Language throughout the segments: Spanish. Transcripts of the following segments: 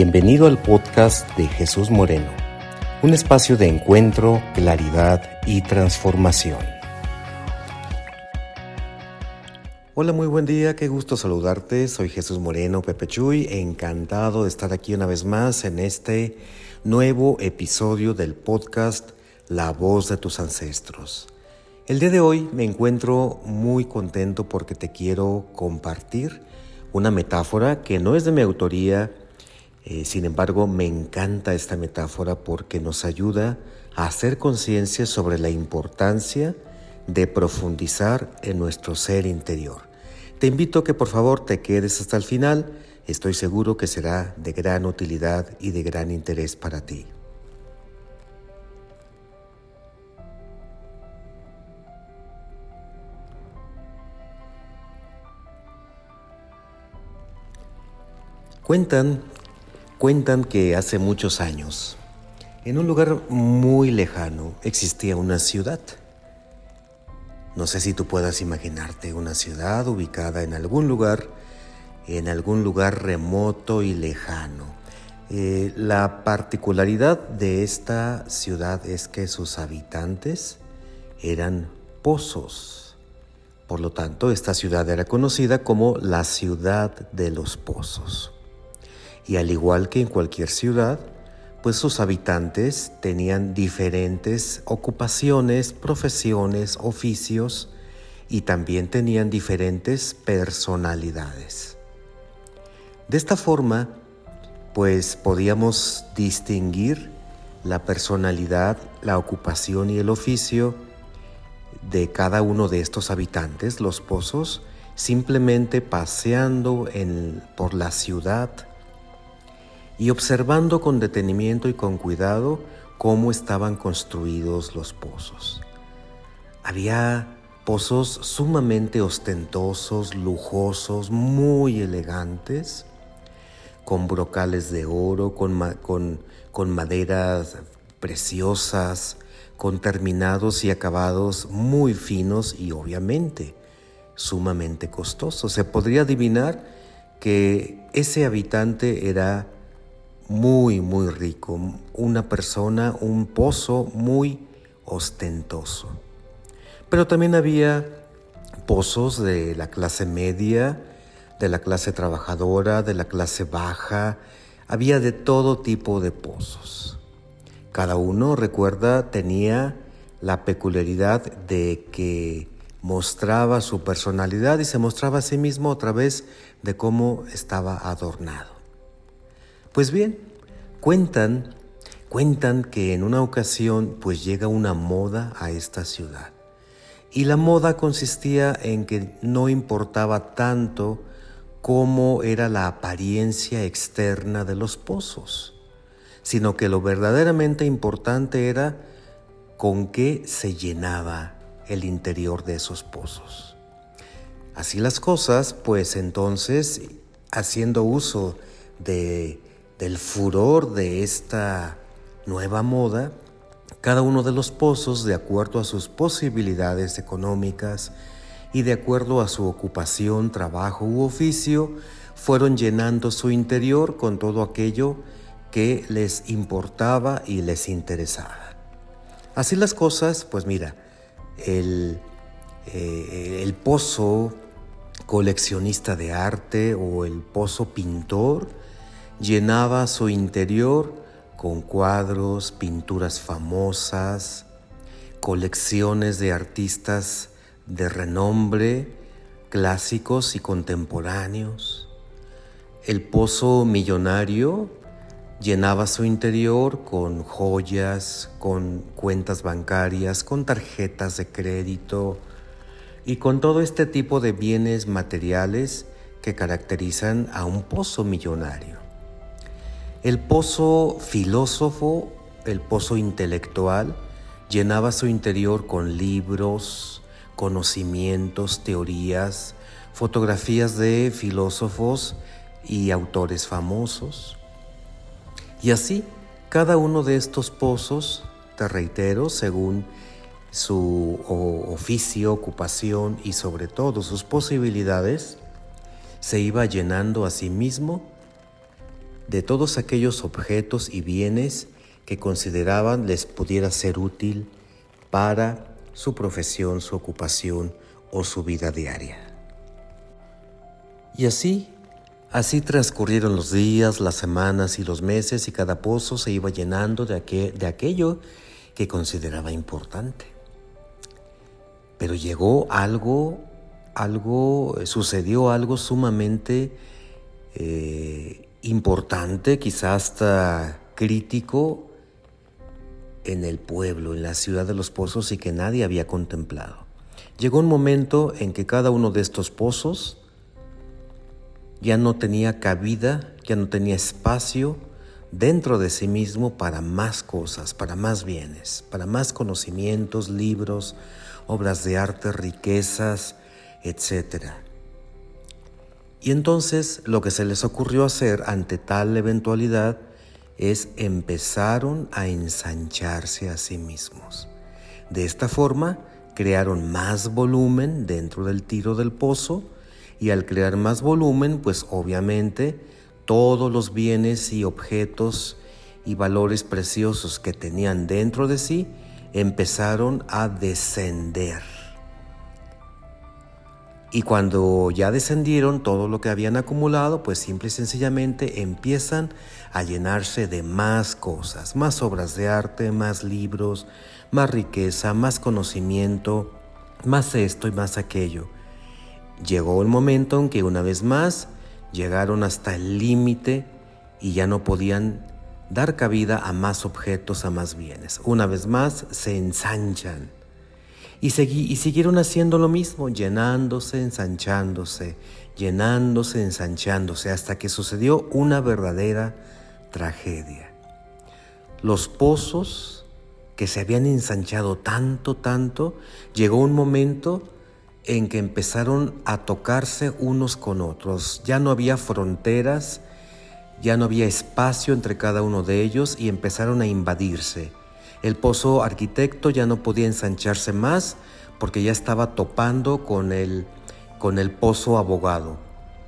Bienvenido al podcast de Jesús Moreno, un espacio de encuentro, claridad y transformación. Hola, muy buen día, qué gusto saludarte. Soy Jesús Moreno Pepe Chuy, encantado de estar aquí una vez más en este nuevo episodio del podcast La voz de tus ancestros. El día de hoy me encuentro muy contento porque te quiero compartir una metáfora que no es de mi autoría, eh, sin embargo, me encanta esta metáfora porque nos ayuda a hacer conciencia sobre la importancia de profundizar en nuestro ser interior. Te invito que por favor te quedes hasta el final, estoy seguro que será de gran utilidad y de gran interés para ti. Cuentan Cuentan que hace muchos años, en un lugar muy lejano, existía una ciudad. No sé si tú puedas imaginarte una ciudad ubicada en algún lugar, en algún lugar remoto y lejano. Eh, la particularidad de esta ciudad es que sus habitantes eran pozos. Por lo tanto, esta ciudad era conocida como la ciudad de los pozos y al igual que en cualquier ciudad, pues sus habitantes tenían diferentes ocupaciones, profesiones, oficios y también tenían diferentes personalidades. De esta forma, pues podíamos distinguir la personalidad, la ocupación y el oficio de cada uno de estos habitantes, los pozos, simplemente paseando por la ciudad y observando con detenimiento y con cuidado cómo estaban construidos los pozos. Había pozos sumamente ostentosos, lujosos, muy elegantes, con brocales de oro, con, con maderas preciosas, con terminados y acabados muy finos y obviamente sumamente costosos. Se podría adivinar que ese habitante era muy, muy rico, una persona, un pozo muy ostentoso. Pero también había pozos de la clase media, de la clase trabajadora, de la clase baja, había de todo tipo de pozos. Cada uno, recuerda, tenía la peculiaridad de que mostraba su personalidad y se mostraba a sí mismo a través de cómo estaba adornado. Pues bien, cuentan, cuentan que en una ocasión pues llega una moda a esta ciudad. Y la moda consistía en que no importaba tanto cómo era la apariencia externa de los pozos, sino que lo verdaderamente importante era con qué se llenaba el interior de esos pozos. Así las cosas, pues entonces, haciendo uso de del furor de esta nueva moda, cada uno de los pozos, de acuerdo a sus posibilidades económicas y de acuerdo a su ocupación, trabajo u oficio, fueron llenando su interior con todo aquello que les importaba y les interesaba. Así las cosas, pues mira, el, eh, pozo coleccionista de arte o el pozo pintor, llenaba su interior con cuadros, pinturas famosas, colecciones de artistas de renombre, clásicos y contemporáneos. El pozo millonario llenaba su interior con joyas, con cuentas bancarias, con tarjetas de crédito y con todo este tipo de bienes materiales que caracterizan a un pozo millonario. El pozo filósofo, el pozo intelectual, llenaba su interior con libros, conocimientos, teorías, fotografías de filósofos y autores famosos. Y así, cada uno de estos pozos, te reitero, según su oficio, ocupación y sobre todo sus posibilidades, se iba llenando a sí mismo de todos aquellos objetos y bienes que consideraban les pudiera ser útil para su profesión, su ocupación o su vida diaria. Y así, así transcurrieron los días, las semanas y los meses y cada pozo se iba llenando de, de aquello que consideraba importante. Pero llegó algo, algo, sucedió algo sumamente eh, importante, quizás hasta crítico en el pueblo, en la ciudad de los pozos y que nadie había contemplado. Llegó un momento en que cada uno de estos pozos ya no tenía cabida, ya no tenía espacio dentro de sí mismo para más cosas, para más bienes, para más conocimientos, libros, obras de arte, riquezas, etc. Y entonces lo que se les ocurrió hacer ante tal eventualidad es empezaron a ensancharse a sí mismos. De esta forma, crearon más volumen dentro del tiro del pozo y al crear más volumen, pues obviamente todos los bienes y objetos y valores preciosos que tenían dentro de sí empezaron a descender. Y cuando ya descendieron todo lo que habían acumulado, pues simple y sencillamente empiezan a llenarse de más cosas, más obras de arte, más libros, más riqueza, más conocimiento, más esto y más aquello. Llegó el momento en que una vez más llegaron hasta el límite y ya no podían dar cabida a más objetos, a más bienes. Una vez más se ensanchan y, y siguieron haciendo lo mismo, llenándose, ensanchándose, llenándose, ensanchándose, hasta que sucedió una verdadera tragedia. Los pozos que se habían ensanchado tanto, tanto, llegó un momento en que empezaron a tocarse unos con otros. Ya no había fronteras, ya no había espacio entre cada uno de ellos y empezaron a invadirse. El pozo arquitecto ya no podía ensancharse más porque ya estaba topando con el, con el pozo abogado.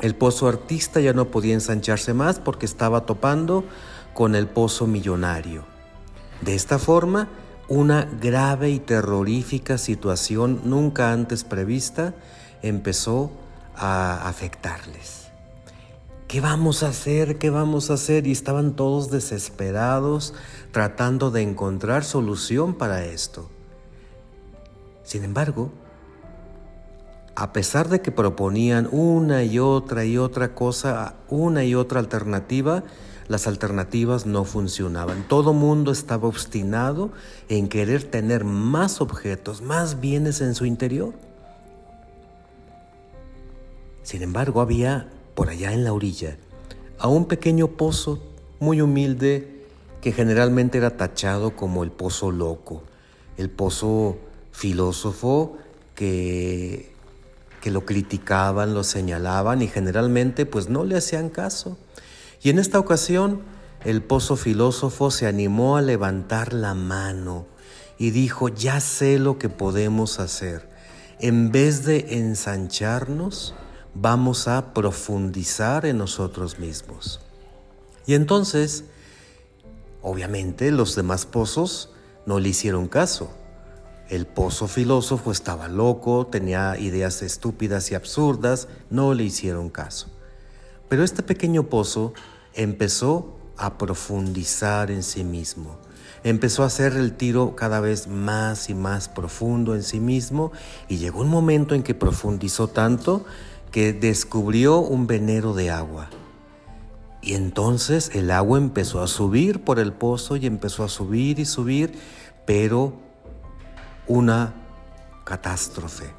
El pozo artista ya no podía ensancharse más porque estaba topando con el pozo millonario. De esta forma, una grave y terrorífica situación nunca antes prevista empezó a afectarles. ¿Qué vamos a hacer? ¿Qué vamos a hacer? Y estaban todos desesperados tratando de encontrar solución para esto. Sin embargo, a pesar de que proponían una y otra y otra cosa, una y otra alternativa, las alternativas no funcionaban. Todo mundo estaba obstinado en querer tener más objetos, más bienes en su interior. Sin embargo, había por allá en la orilla, a un pequeño pozo muy humilde que generalmente era tachado como el pozo loco, el pozo filósofo que, que lo criticaban, lo señalaban y generalmente pues no le hacían caso. Y en esta ocasión el pozo filósofo se animó a levantar la mano y dijo, ya sé lo que podemos hacer. En vez de ensancharnos, vamos a profundizar en nosotros mismos. Y entonces, obviamente, los demás pozos no le hicieron caso. El pozo filósofo estaba loco, tenía ideas estúpidas y absurdas, no le hicieron caso. Pero este pequeño pozo empezó a profundizar en sí mismo. Empezó a hacer el tiro cada vez más y más profundo en sí mismo y llegó un momento en que profundizó tanto que descubrió un venero de agua. Y entonces el agua empezó a subir por el pozo y empezó a subir y subir, pero una catástrofe.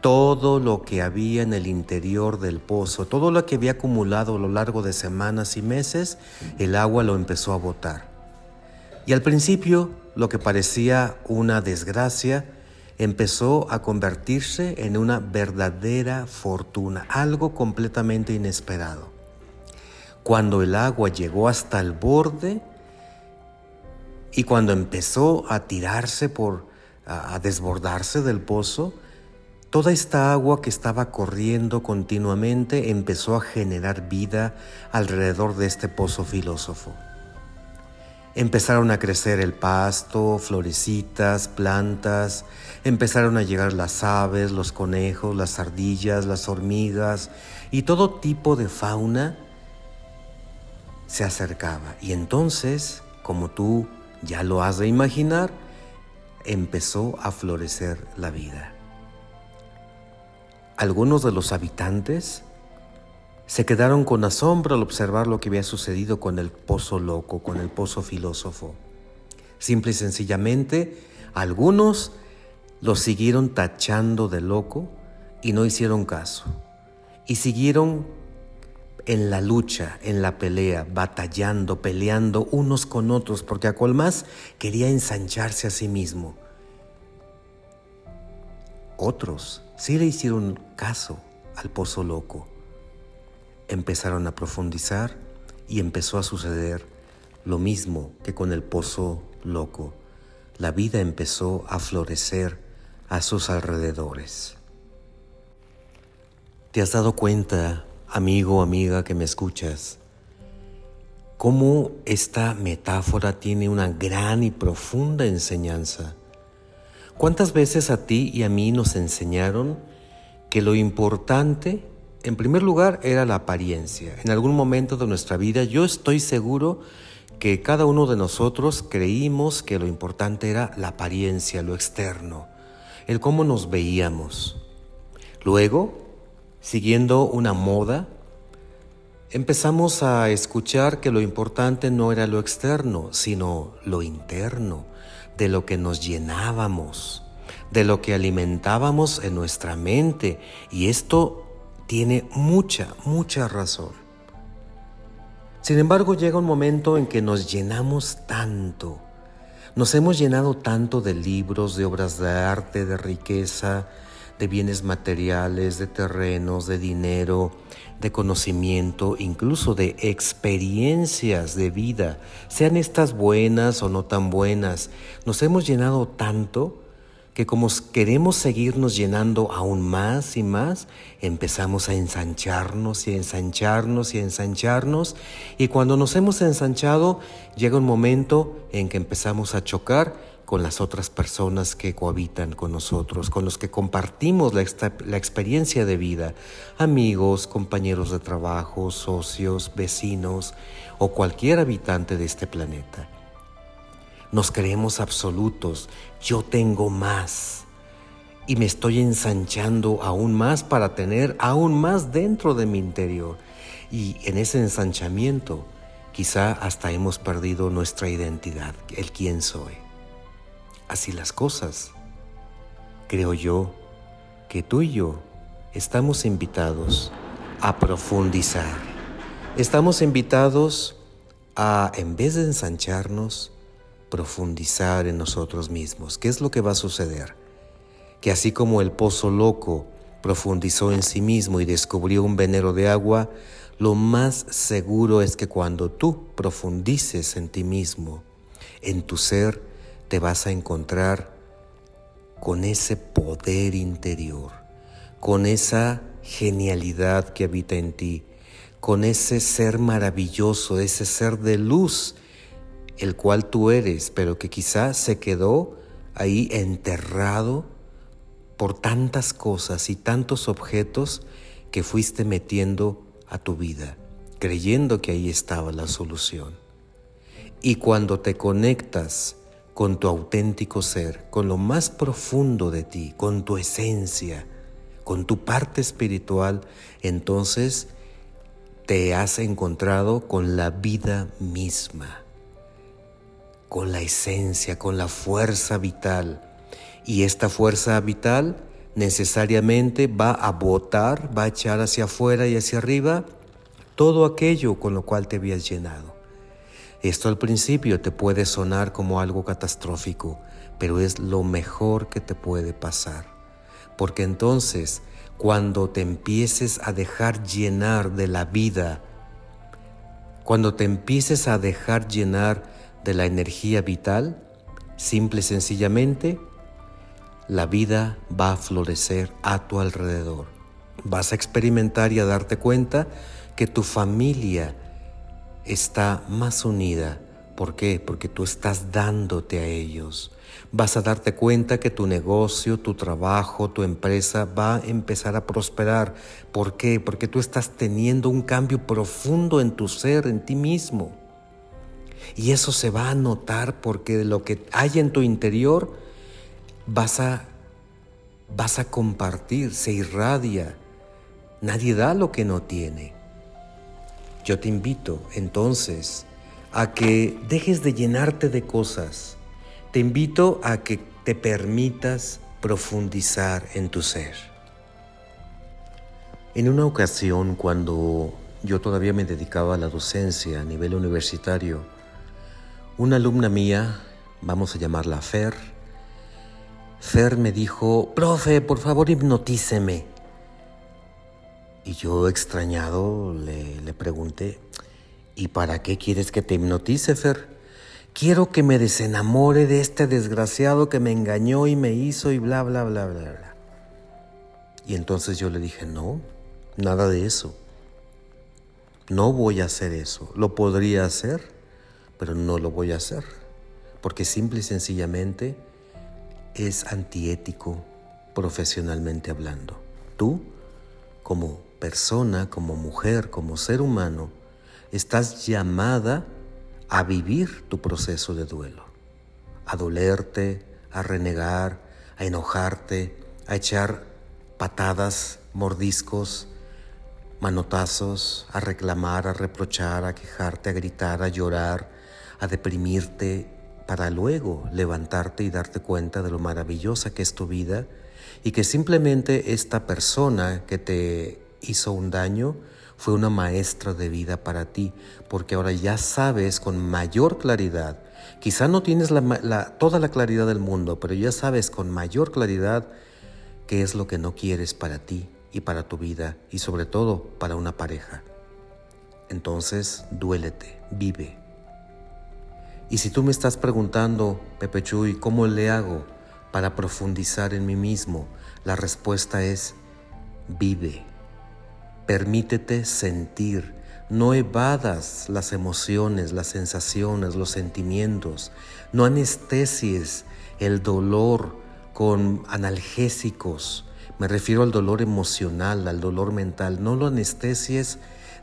Todo lo que había en el interior del pozo, todo lo que había acumulado a lo largo de semanas y meses, el agua lo empezó a botar. Y al principio, lo que parecía una desgracia, empezó a convertirse en una verdadera fortuna, algo completamente inesperado. Cuando el agua llegó hasta el borde y cuando empezó a tirarse por a, desbordarse del pozo, Toda esta agua que estaba corriendo continuamente empezó a generar vida alrededor de este pozo filósofo. Empezaron a crecer el pasto, florecitas, plantas, empezaron a llegar las aves, los conejos, las ardillas, las hormigas y todo tipo de fauna se acercaba. Y entonces, como tú ya lo has de imaginar, empezó a florecer la vida. Algunos de los habitantes se quedaron con asombro al observar lo que había sucedido con el pozo loco, con el pozo filósofo. Simple y sencillamente, algunos lo siguieron tachando de loco y no hicieron caso. Y siguieron en la lucha, en la pelea, batallando, peleando unos con otros, porque a cual más quería ensancharse a sí mismo. Otros sí le hicieron caso al pozo loco. Empezaron a profundizar y empezó a suceder lo mismo que con el pozo loco. La vida empezó a florecer a sus alrededores. ¿Te has dado cuenta, amigo o amiga que me escuchas, cómo esta metáfora tiene una gran y profunda enseñanza? ¿Cuántas veces a ti y a mí nos enseñaron que lo importante, en primer lugar, era la apariencia? En algún momento de nuestra vida yo estoy seguro que cada uno de nosotros creímos que lo importante era la apariencia, lo externo, el cómo nos veíamos. Luego, siguiendo una moda, empezamos a escuchar que lo importante no era lo externo, sino lo interno de lo que nos llenábamos, de lo que alimentábamos en nuestra mente. Y esto tiene mucha, mucha razón. Sin embargo, llega un momento en que nos llenamos tanto, nos hemos llenado tanto de libros, de obras de arte, de riqueza, de bienes materiales, de terrenos, de dinero, de conocimiento, incluso de experiencias de vida, sean estas buenas o no tan buenas. Nos hemos llenado tanto que como queremos seguirnos llenando aún más y más, empezamos a ensancharnos y ensancharnos y ensancharnos y cuando nos hemos ensanchado llega un momento en que empezamos a chocar con las otras personas que cohabitan con nosotros, con los que compartimos la, la, experiencia de vida, amigos, compañeros de trabajo, socios, vecinos o cualquier habitante de este planeta. Nos creemos absolutos, yo tengo más y me estoy ensanchando aún más para tener aún más dentro de mi interior. Y en ese ensanchamiento quizá hasta hemos perdido nuestra identidad, el quién soy así las cosas. Creo yo que tú y yo estamos invitados a profundizar. Estamos invitados a, en vez de ensancharnos, profundizar en nosotros mismos. ¿Qué es lo que va a suceder? Que así como el pozo loco profundizó en sí mismo y descubrió un venero de agua, lo más seguro es que cuando tú profundices en ti mismo, en tu ser, te vas a encontrar con ese poder interior, con esa genialidad que habita en ti, con ese ser maravilloso, ese ser de luz, el cual tú eres, pero que quizás se quedó ahí enterrado por tantas cosas y tantos objetos que fuiste metiendo a tu vida, creyendo que ahí estaba la solución. Y cuando te conectas con tu auténtico ser, con lo más profundo de ti, con tu esencia, con tu parte espiritual, entonces te has encontrado con la vida misma, con la esencia, con la fuerza vital. Y esta fuerza vital necesariamente va a botar, va a echar hacia afuera y hacia arriba todo aquello con lo cual te habías llenado. Esto al principio te puede sonar como algo catastrófico, pero es lo mejor que te puede pasar. Porque entonces, cuando te empieces a dejar llenar de la vida, cuando te empieces a dejar llenar de la energía vital, simple y sencillamente, la vida va a florecer a tu alrededor. Vas a experimentar y a darte cuenta que tu familia está más unida. ¿Por qué? Porque tú estás dándote a ellos. Vas a darte cuenta que tu negocio, tu trabajo, tu empresa va a empezar a prosperar. ¿Por qué? Porque tú estás teniendo un cambio profundo en tu ser, en ti mismo. Y eso se va a notar porque lo que hay en tu interior vas a, vas a compartir, se irradia. Nadie da lo que no tiene. Yo te invito entonces a que dejes de llenarte de cosas. Te invito a que te permitas profundizar en tu ser. En una ocasión, cuando yo todavía me dedicaba a la docencia a nivel universitario, una alumna mía, vamos a llamarla Fer, Fer me dijo, profe, por favor hipnotíceme. Y yo extrañado le, le pregunté, ¿y para qué quieres que te hipnotice, Fer? Quiero que me desenamore de este desgraciado que me engañó y me hizo y bla, bla, bla, bla, bla. Y entonces yo le dije, no, nada de eso. No voy a hacer eso. Lo podría hacer, pero no lo voy a hacer, porque simple y sencillamente es antiético profesionalmente hablando. Tú, como persona, como mujer, como ser humano, estás llamada a vivir tu proceso de duelo, a dolerte, a renegar, a enojarte, a echar patadas, mordiscos, manotazos, a reclamar, a reprochar, a quejarte, a gritar, a llorar, a deprimirte para luego levantarte y darte cuenta de lo maravillosa que es tu vida y que simplemente esta persona que te hizo un daño fue una maestra de vida para ti, porque ahora ya sabes con mayor claridad, quizá no tienes toda la claridad del mundo, pero ya sabes con mayor claridad qué es lo que no quieres para ti y para tu vida y sobre todo para una pareja. Entonces, duélete, vive, y si tú me estás preguntando, Pepe Chuy, ¿cómo le hago para profundizar en mí mismo? La respuesta es, vive. Permítete sentir. No evadas las emociones, las sensaciones, los sentimientos. No anestesies el dolor con analgésicos. Me refiero al dolor emocional, al dolor mental. No lo anestesies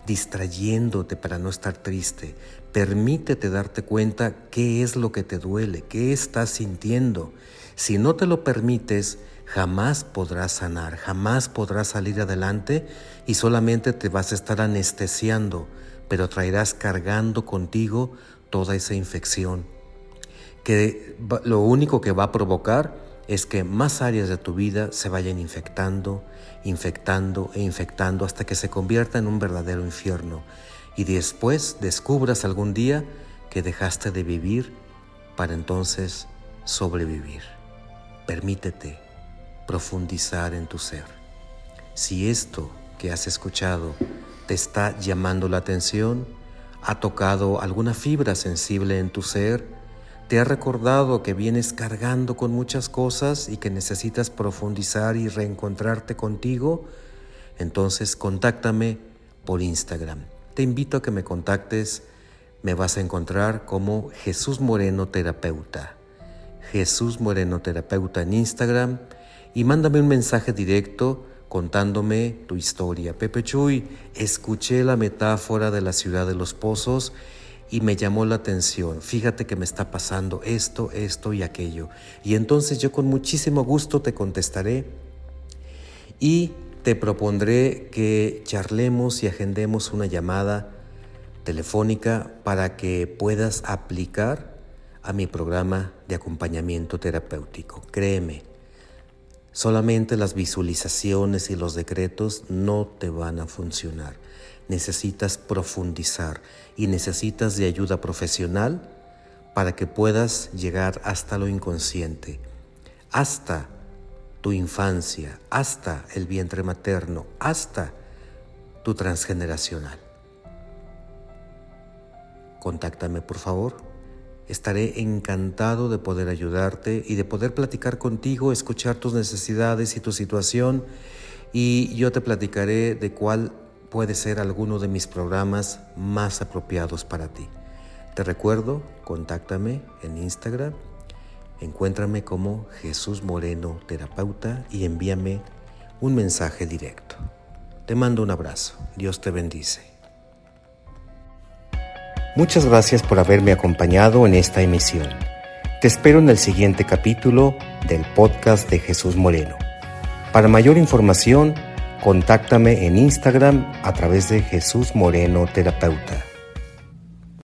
distrayéndote para no estar triste. Permítete darte cuenta qué es lo que te duele, qué estás sintiendo. Si no te lo permites, jamás podrás sanar, jamás podrás salir adelante y solamente te vas a estar anestesiando, pero traerás cargando contigo toda esa infección, que lo único que va a provocar es que más áreas de tu vida se vayan infectando, infectando e infectando hasta que se convierta en un verdadero infierno y después descubras algún día que dejaste de vivir para entonces sobrevivir. Permítete profundizar en tu ser. Si esto que has escuchado te está llamando la atención, ha tocado alguna fibra sensible en tu ser, te ha recordado que vienes cargando con muchas cosas y que necesitas profundizar y reencontrarte contigo, entonces contáctame por Instagram. Te invito a que me contactes, me vas a encontrar como Jesús Moreno Terapeuta. Jesús Moreno Terapeuta en Instagram y mándame un mensaje directo contándome tu historia. Pepe Chuy, escuché la metáfora de la ciudad de los pozos y me llamó la atención. Fíjate que me está pasando esto, esto y aquello. Y entonces yo con muchísimo gusto te contestaré y te propondré que charlemos y agendemos una llamada telefónica para que puedas aplicar a mi programa de acompañamiento terapéutico. Créeme, solamente las visualizaciones y los decretos no te van a funcionar necesitas profundizar y necesitas de ayuda profesional para que puedas llegar hasta lo inconsciente, hasta tu infancia, hasta el vientre materno, hasta tu transgeneracional. Contáctame por favor Estaré encantado de poder ayudarte y de poder platicar contigo, escuchar tus necesidades y tu situación y yo te platicaré de cuál puede ser alguno de mis programas más apropiados para ti. Te recuerdo, contáctame en Instagram, encuéntrame como Jesús Moreno Terapeuta y envíame un mensaje directo. Te mando un abrazo. Dios te bendice. Muchas gracias por haberme acompañado en esta emisión. Te espero en el siguiente capítulo del podcast de Jesús Moreno. Para mayor información, contáctame en Instagram a través de Jesús Moreno Terapeuta.